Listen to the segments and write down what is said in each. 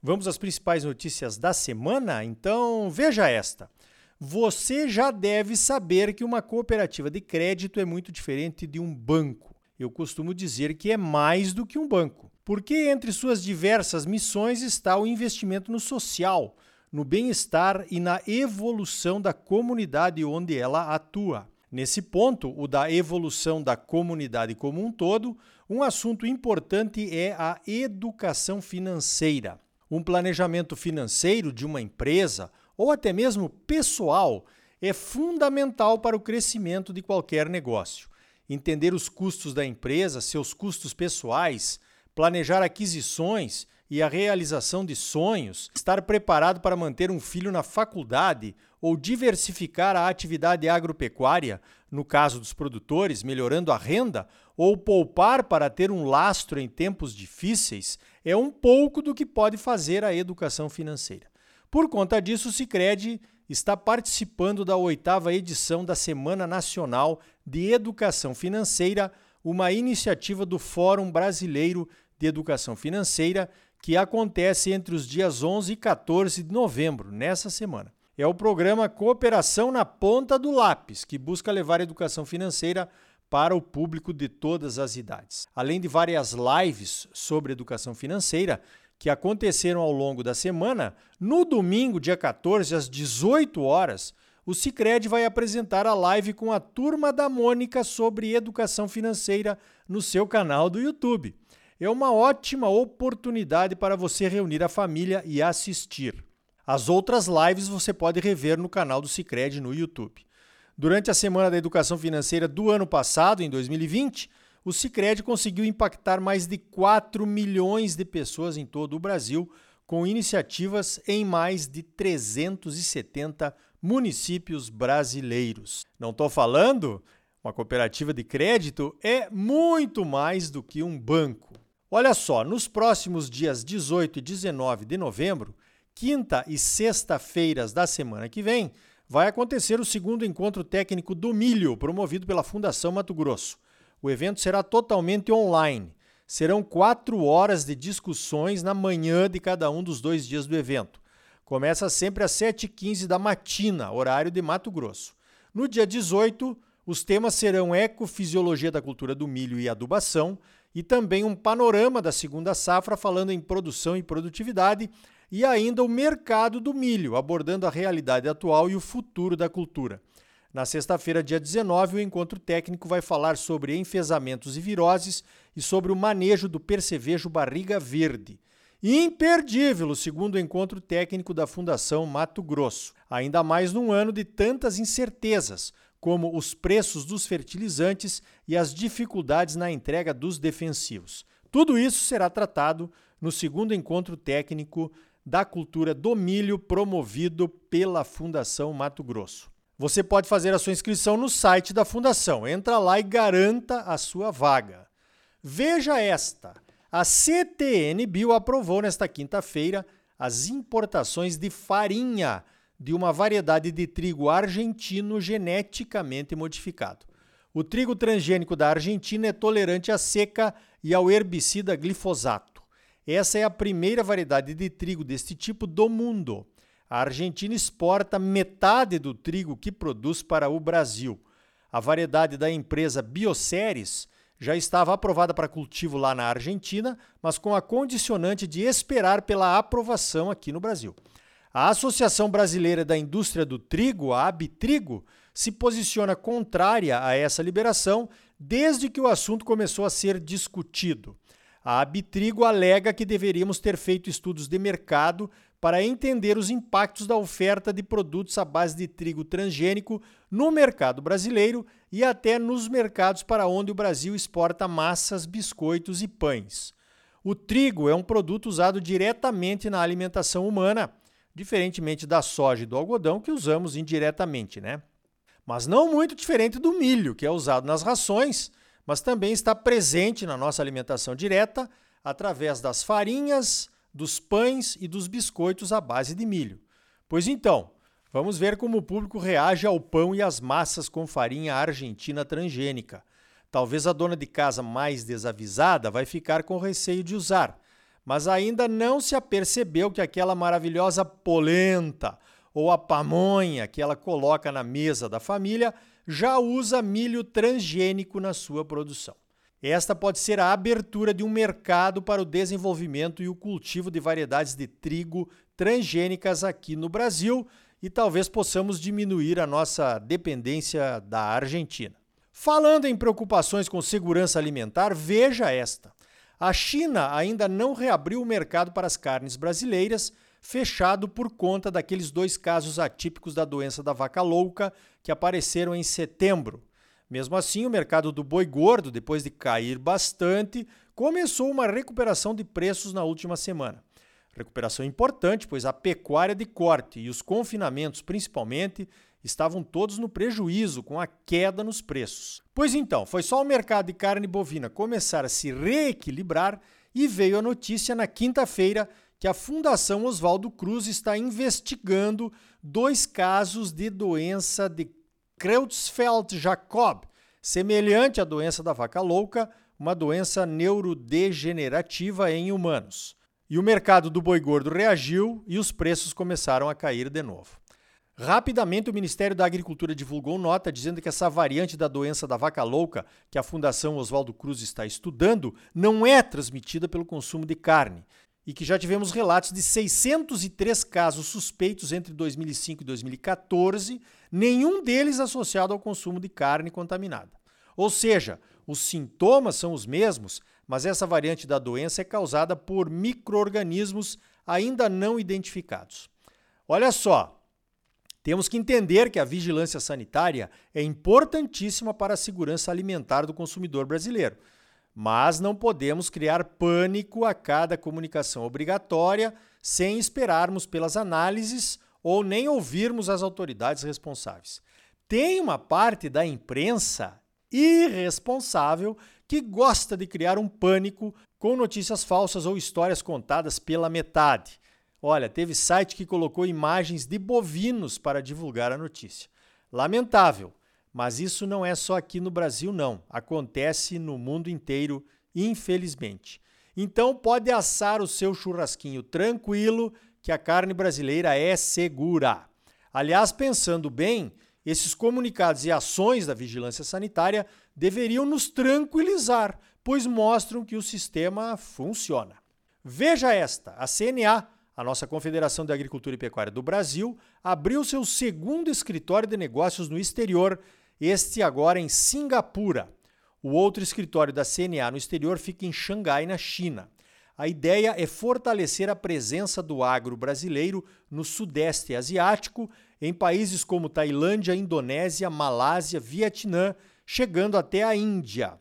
Vamos às principais notícias da semana? Então, veja esta. Você já deve saber que uma cooperativa de crédito é muito diferente de um banco. Eu costumo dizer que é mais do que um banco, porque entre suas diversas missões está o investimento no social, no bem-estar e na evolução da comunidade onde ela atua. Nesse ponto, o da evolução da comunidade como um todo, um assunto importante é a educação financeira. Um planejamento financeiro de uma empresa ou até mesmo pessoal é fundamental para o crescimento de qualquer negócio. Entender os custos da empresa, seus custos pessoais, planejar aquisições e a realização de sonhos, estar preparado para manter um filho na faculdade ou diversificar a atividade agropecuária, no caso dos produtores, melhorando a renda, ou poupar para ter um lastro em tempos difíceis, é um pouco do que pode fazer a educação financeira. Por conta disso, o Cicred está participando da oitava edição da Semana Nacional de Educação Financeira, uma iniciativa do Fórum Brasileiro de Educação Financeira, que acontece entre os dias 11 e 14 de novembro, nessa semana. É o programa Cooperação na Ponta do Lápis, que busca levar a educação financeira para o público de todas as idades. Além de várias lives sobre educação financeira que aconteceram ao longo da semana, no domingo, dia 14, às 18 horas, o Cicred vai apresentar a live com a turma da Mônica sobre educação financeira no seu canal do YouTube é uma ótima oportunidade para você reunir a família e assistir. As outras lives você pode rever no canal do Cicred no YouTube. Durante a Semana da Educação Financeira do ano passado, em 2020, o Cicred conseguiu impactar mais de 4 milhões de pessoas em todo o Brasil, com iniciativas em mais de 370 municípios brasileiros. Não estou falando? Uma cooperativa de crédito é muito mais do que um banco. Olha só, nos próximos dias 18 e 19 de novembro, quinta e sexta-feiras da semana que vem, vai acontecer o segundo encontro técnico do milho, promovido pela Fundação Mato Grosso. O evento será totalmente online. Serão quatro horas de discussões na manhã de cada um dos dois dias do evento. Começa sempre às 7h15 da matina, horário de Mato Grosso. No dia 18, os temas serão ecofisiologia da cultura do milho e adubação, e também um panorama da segunda safra falando em produção e produtividade e ainda o mercado do milho, abordando a realidade atual e o futuro da cultura. Na sexta-feira, dia 19, o encontro técnico vai falar sobre enfesamentos e viroses e sobre o manejo do percevejo barriga verde. Imperdível o segundo encontro técnico da Fundação Mato Grosso, ainda mais num ano de tantas incertezas, como os preços dos fertilizantes e as dificuldades na entrega dos defensivos. Tudo isso será tratado no segundo encontro técnico da cultura do milho promovido pela Fundação Mato Grosso. Você pode fazer a sua inscrição no site da Fundação. Entra lá e garanta a sua vaga. Veja esta: a CTN Bio aprovou nesta quinta-feira as importações de farinha de uma variedade de trigo argentino geneticamente modificado. O trigo transgênico da Argentina é tolerante à seca e ao herbicida glifosato. Essa é a primeira variedade de trigo deste tipo do mundo. A Argentina exporta metade do trigo que produz para o Brasil. A variedade da empresa Bioceres já estava aprovada para cultivo lá na Argentina, mas com a condicionante de esperar pela aprovação aqui no Brasil. A Associação Brasileira da Indústria do Trigo, a Abitrigo, se posiciona contrária a essa liberação desde que o assunto começou a ser discutido. A Abitrigo alega que deveríamos ter feito estudos de mercado para entender os impactos da oferta de produtos à base de trigo transgênico no mercado brasileiro e até nos mercados para onde o Brasil exporta massas, biscoitos e pães. O trigo é um produto usado diretamente na alimentação humana diferentemente da soja e do algodão que usamos indiretamente, né? Mas não muito diferente do milho, que é usado nas rações, mas também está presente na nossa alimentação direta através das farinhas, dos pães e dos biscoitos à base de milho. Pois então, vamos ver como o público reage ao pão e às massas com farinha argentina transgênica. Talvez a dona de casa mais desavisada vai ficar com receio de usar, mas ainda não se apercebeu que aquela maravilhosa polenta ou a pamonha que ela coloca na mesa da família já usa milho transgênico na sua produção. Esta pode ser a abertura de um mercado para o desenvolvimento e o cultivo de variedades de trigo transgênicas aqui no Brasil e talvez possamos diminuir a nossa dependência da Argentina. Falando em preocupações com segurança alimentar, veja esta. A China ainda não reabriu o mercado para as carnes brasileiras, fechado por conta daqueles dois casos atípicos da doença da vaca louca que apareceram em setembro. Mesmo assim, o mercado do boi gordo, depois de cair bastante, começou uma recuperação de preços na última semana. Recuperação importante, pois a pecuária de corte e os confinamentos, principalmente, estavam todos no prejuízo com a queda nos preços. Pois então, foi só o mercado de carne bovina começar a se reequilibrar e veio a notícia na quinta-feira que a Fundação Oswaldo Cruz está investigando dois casos de doença de Creutzfeldt-Jakob, semelhante à doença da vaca louca, uma doença neurodegenerativa em humanos. E o mercado do boi gordo reagiu e os preços começaram a cair de novo. Rapidamente, o Ministério da Agricultura divulgou nota dizendo que essa variante da doença da vaca louca, que a Fundação Oswaldo Cruz está estudando, não é transmitida pelo consumo de carne e que já tivemos relatos de 603 casos suspeitos entre 2005 e 2014, nenhum deles associado ao consumo de carne contaminada. Ou seja, os sintomas são os mesmos, mas essa variante da doença é causada por microorganismos ainda não identificados. Olha só, temos que entender que a vigilância sanitária é importantíssima para a segurança alimentar do consumidor brasileiro, mas não podemos criar pânico a cada comunicação obrigatória sem esperarmos pelas análises ou nem ouvirmos as autoridades responsáveis. Tem uma parte da imprensa irresponsável que gosta de criar um pânico com notícias falsas ou histórias contadas pela metade. Olha, teve site que colocou imagens de bovinos para divulgar a notícia. Lamentável, mas isso não é só aqui no Brasil, não. Acontece no mundo inteiro, infelizmente. Então pode assar o seu churrasquinho tranquilo, que a carne brasileira é segura. Aliás, pensando bem, esses comunicados e ações da vigilância sanitária deveriam nos tranquilizar, pois mostram que o sistema funciona. Veja esta: a CNA a nossa Confederação de Agricultura e Pecuária do Brasil abriu seu segundo escritório de negócios no exterior, este agora em Singapura. O outro escritório da CNA no exterior fica em Xangai, na China. A ideia é fortalecer a presença do agro brasileiro no Sudeste Asiático, em países como Tailândia, Indonésia, Malásia, Vietnã, chegando até a Índia.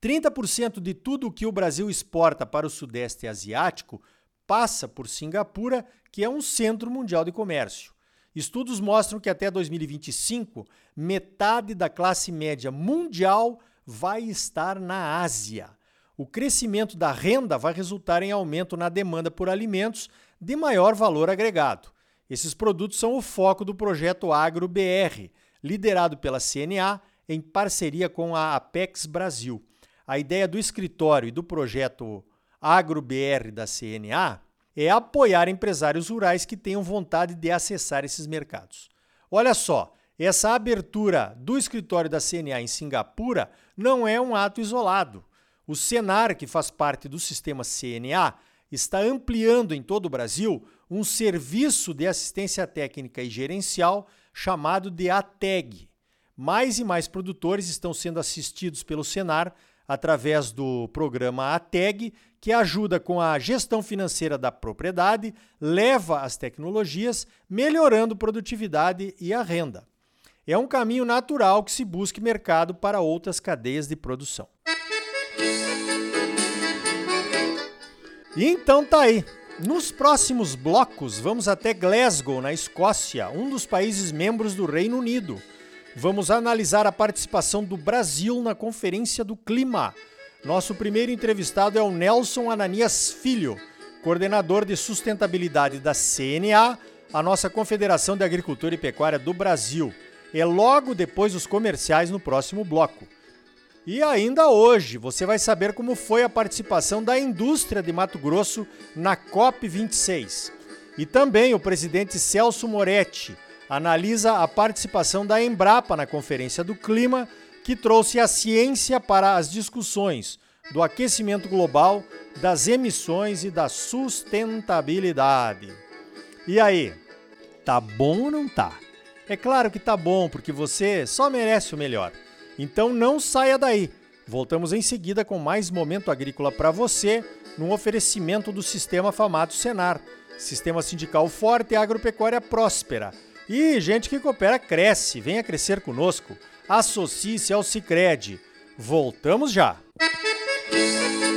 30% de tudo o que o Brasil exporta para o Sudeste Asiático passa por Singapura, que é um centro mundial de comércio. Estudos mostram que até 2025, metade da classe média mundial vai estar na Ásia. O crescimento da renda vai resultar em aumento na demanda por alimentos de maior valor agregado. Esses produtos são o foco do projeto Agro BR, liderado pela CNA em parceria com a Apex Brasil. A ideia do escritório e do projeto AgroBR da CNA é apoiar empresários rurais que tenham vontade de acessar esses mercados. Olha só, essa abertura do escritório da CNA em Singapura não é um ato isolado. O Senar, que faz parte do sistema CNA, está ampliando em todo o Brasil um serviço de assistência técnica e gerencial chamado de ATEG. Mais e mais produtores estão sendo assistidos pelo Senar através do programa ATEG, que ajuda com a gestão financeira da propriedade, leva as tecnologias, melhorando produtividade e a renda. É um caminho natural que se busque mercado para outras cadeias de produção. E então tá aí. Nos próximos blocos, vamos até Glasgow, na Escócia, um dos países membros do Reino Unido. Vamos analisar a participação do Brasil na Conferência do Clima. Nosso primeiro entrevistado é o Nelson Ananias Filho, coordenador de sustentabilidade da CNA, a nossa Confederação de Agricultura e Pecuária do Brasil. É logo depois dos comerciais no próximo bloco. E ainda hoje você vai saber como foi a participação da indústria de Mato Grosso na COP26. E também o presidente Celso Moretti analisa a participação da Embrapa na Conferência do Clima, que trouxe a ciência para as discussões do aquecimento global, das emissões e da sustentabilidade. E aí, tá bom ou não tá? É claro que tá bom, porque você só merece o melhor. Então não saia daí. Voltamos em seguida com mais momento agrícola para você, num oferecimento do Sistema Famato Senar, Sistema Sindical Forte e Agropecuária Próspera. E gente que coopera cresce, venha crescer conosco. Associe-se ao Sicredi. Voltamos já. Música